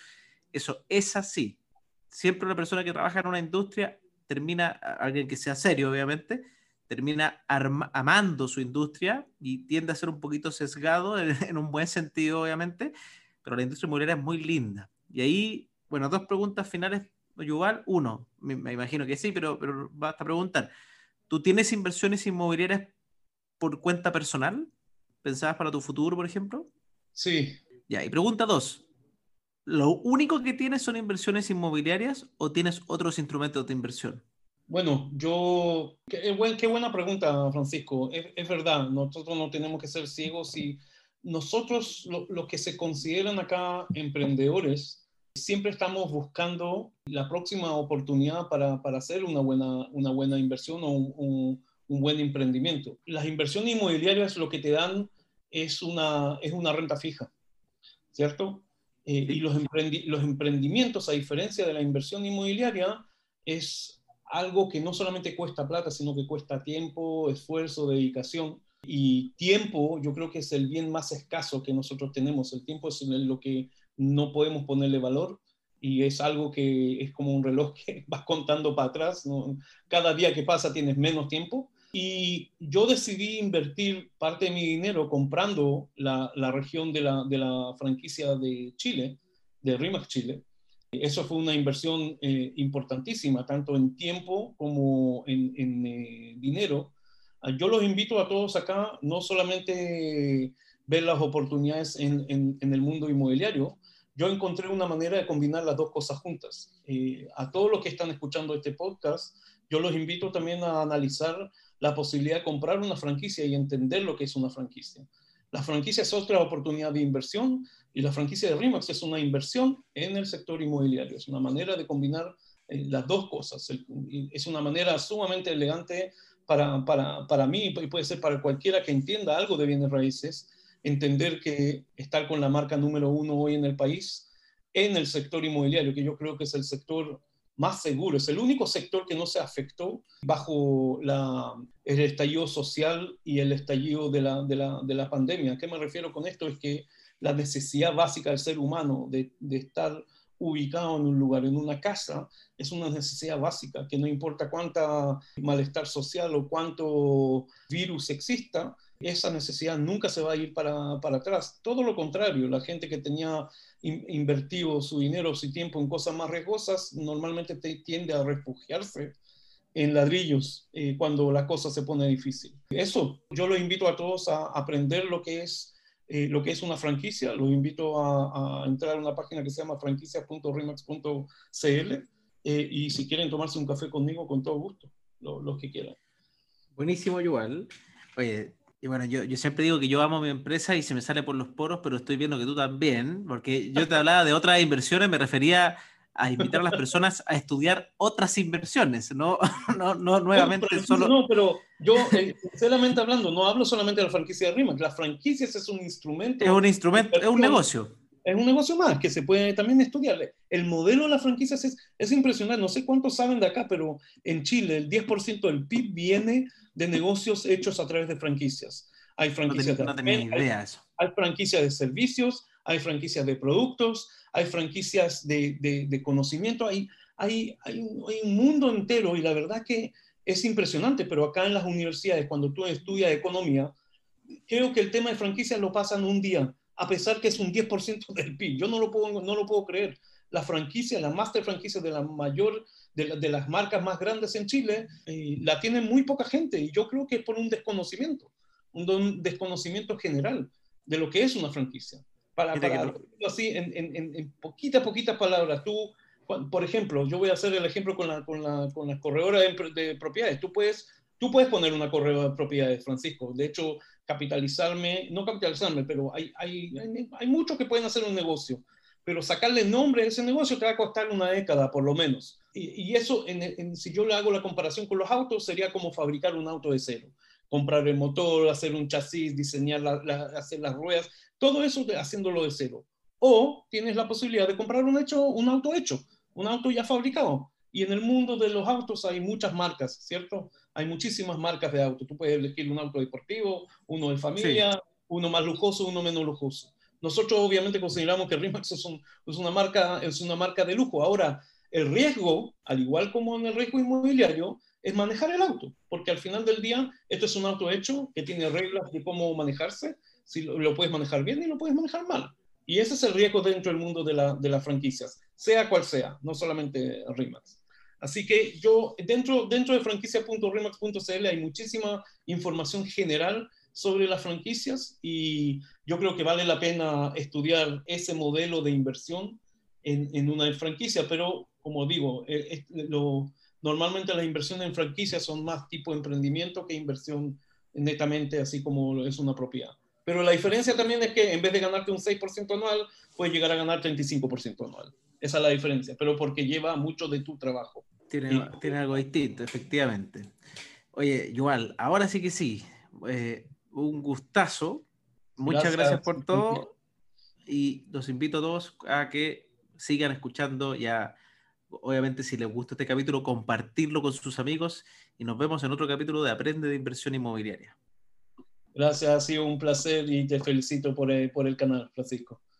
eso es así. Siempre una persona que trabaja en una industria termina, alguien que sea serio, obviamente, termina amando su industria y tiende a ser un poquito sesgado en, un buen sentido, obviamente, pero la industria inmobiliaria es muy linda. Y ahí, bueno, dos preguntas finales, Yuval. Uno, me, imagino que sí, pero, pero basta preguntar. ¿Tú tienes inversiones inmobiliarias por cuenta personal? ¿Pensabas para tu futuro, por ejemplo? Sí. Ya, y pregunta dos, ¿Lo único que tienes son inversiones inmobiliarias o tienes otros instrumentos de inversión? Bueno, yo, qué, buen, qué buena pregunta, Francisco. Es, verdad, nosotros no tenemos que ser ciegos y nosotros, los que se consideran acá emprendedores, siempre estamos buscando la próxima oportunidad para, para hacer una buena, una buena inversión o un, un, buen emprendimiento. Las inversiones inmobiliarias lo que te dan es una, es una renta fija, ¿cierto? Eh, y los, los emprendimientos, a diferencia de la inversión inmobiliaria, es algo que no solamente cuesta plata, sino que cuesta tiempo, esfuerzo, dedicación. Y tiempo, yo creo que es el bien más escaso que nosotros tenemos. El tiempo es lo que no podemos ponerle valor y es algo que es como un reloj que vas contando para atrás. Cada día que pasa tienes menos tiempo. Y yo decidí invertir parte de mi dinero comprando la, la región de la, de la, franquicia de Chile, de RIMAX Chile. Eso fue una inversión eh, importantísima, tanto en tiempo como en, en eh, dinero. Ah, yo los invito a todos acá, no solamente ver las oportunidades en, el mundo inmobiliario, yo encontré una manera de combinar las dos cosas juntas. Eh, a todos los que están escuchando este podcast, yo los invito también a analizar la posibilidad de comprar una franquicia y entender lo que es una franquicia. La franquicia es otra oportunidad de inversión y la franquicia de RIMAX es una inversión en el sector inmobiliario. Es una manera de combinar eh, las dos cosas. es una manera sumamente elegante para, para, para mí y puede ser para cualquiera que entienda algo de bienes raíces, entender que estar con la marca número uno hoy en el país, en el sector inmobiliario, que yo creo que es el sector más seguro, es el único sector que no se afectó bajo la, el estallido social y el estallido de la, de, la, de la pandemia. ¿A qué me refiero con esto? Es que la necesidad básica del ser humano de, de estar ubicado en un lugar, en una casa, es una necesidad básica, que no importa cuánta malestar social o cuánto virus exista, esa necesidad nunca se va a ir para, para atrás. Todo lo contrario, la gente que tenía invertido su dinero, su tiempo en cosas más riesgosas, normalmente tiende a refugiarse en ladrillos eh, cuando la cosa se pone difícil. Eso, yo los invito a todos a aprender lo que es, eh, lo que es una franquicia. Los invito a, entrar a una página que se llama franquicia.remax.cl eh, y si quieren tomarse un café conmigo, con todo gusto, los que quieran. Buenísimo, igual. Oye, y bueno, yo, yo, siempre digo que yo amo mi empresa y se me sale por los poros, pero estoy viendo que tú también, porque yo te hablaba de otras inversiones, me refería a invitar a las personas a estudiar otras inversiones, no, no, no nuevamente solo... No, pero yo, eh, sinceramente hablando, no hablo solamente de la franquicia de RIMAX, las franquicias es un instrumento... Es un instrumento, es un negocio. Es un negocio más que se puede también estudiar. El modelo de las franquicias es, es impresionante, no sé cuántos saben de acá, pero en Chile el 10% del PIB viene de negocios hechos a través de franquicias. Hay franquicias de, hay, franquicias de servicios, hay franquicias de productos, hay franquicias de, de, conocimiento, hay, un, mundo entero y la verdad que es impresionante, pero acá en las universidades, cuando tú estudias economía, creo que el tema de franquicias lo pasan un día, a pesar que es un 10% del PIB. Yo no lo puedo, no lo puedo creer. La franquicia, la master franquicia de la mayor de, las marcas más grandes en Chile, eh, la tiene muy poca gente y yo creo que es por un desconocimiento, un, desconocimiento general de lo que es una franquicia. Para, para así, en, en, en, poquitas, poquitas palabras, tú, por ejemplo, yo voy a hacer el ejemplo con la, con la, con la corredora de, propiedades. Tú puedes, tú puedes poner una corredora de propiedades, Francisco. De hecho, capitalizarme, no capitalizarme, pero hay, hay, hay, hay muchos que pueden hacer un negocio pero sacarle nombre a ese negocio te va a costar una década por lo menos. Y, eso, si yo le hago la comparación con los autos, sería como fabricar un auto de cero. Comprar el motor, hacer un chasis, diseñar, hacer las ruedas, todo eso haciéndolo de cero. O tienes la posibilidad de comprar un, hecho, un auto hecho, un auto ya fabricado. Y en el mundo de los autos hay muchas marcas, ¿cierto? Hay muchísimas marcas de auto. Tú puedes elegir un auto deportivo, uno de familia, uno más lujoso, uno menos lujoso. Nosotros obviamente consideramos que Rimax es, es, una marca, es una marca de lujo. Ahora, el riesgo, al igual como en el riesgo inmobiliario, es manejar el auto, porque al final del día esto es un auto hecho que tiene reglas de cómo manejarse, si lo, puedes manejar bien y lo puedes manejar mal. Y ese es el riesgo dentro del mundo de, la, de las franquicias, sea cual sea, no solamente Rimax. Así que yo, dentro, dentro de franquicia.rimax.cl hay muchísima información general sobre las franquicias y yo creo que vale la pena estudiar ese modelo de inversión en, en una franquicia, pero como digo, eh, lo, Normalmente las inversiones en franquicias son más tipo emprendimiento que inversión netamente así como es una propiedad. Pero la diferencia también es que en vez de ganarte un 6% anual, puedes llegar a ganar 35% anual. Esa es la diferencia, pero porque lleva mucho de tu trabajo. Tiene, tiene algo distinto, efectivamente. Oye, igual, ahora sí que sí. Eh, un gustazo. Muchas gracias, por todo. Y los invito a todos a que sigan escuchando ya. Obviamente, si les gusta este capítulo, compartirlo con sus amigos y nos vemos en otro capítulo de Aprende de Inversión Inmobiliaria. Gracias, ha sido un placer y te felicito por el, por el canal, Francisco.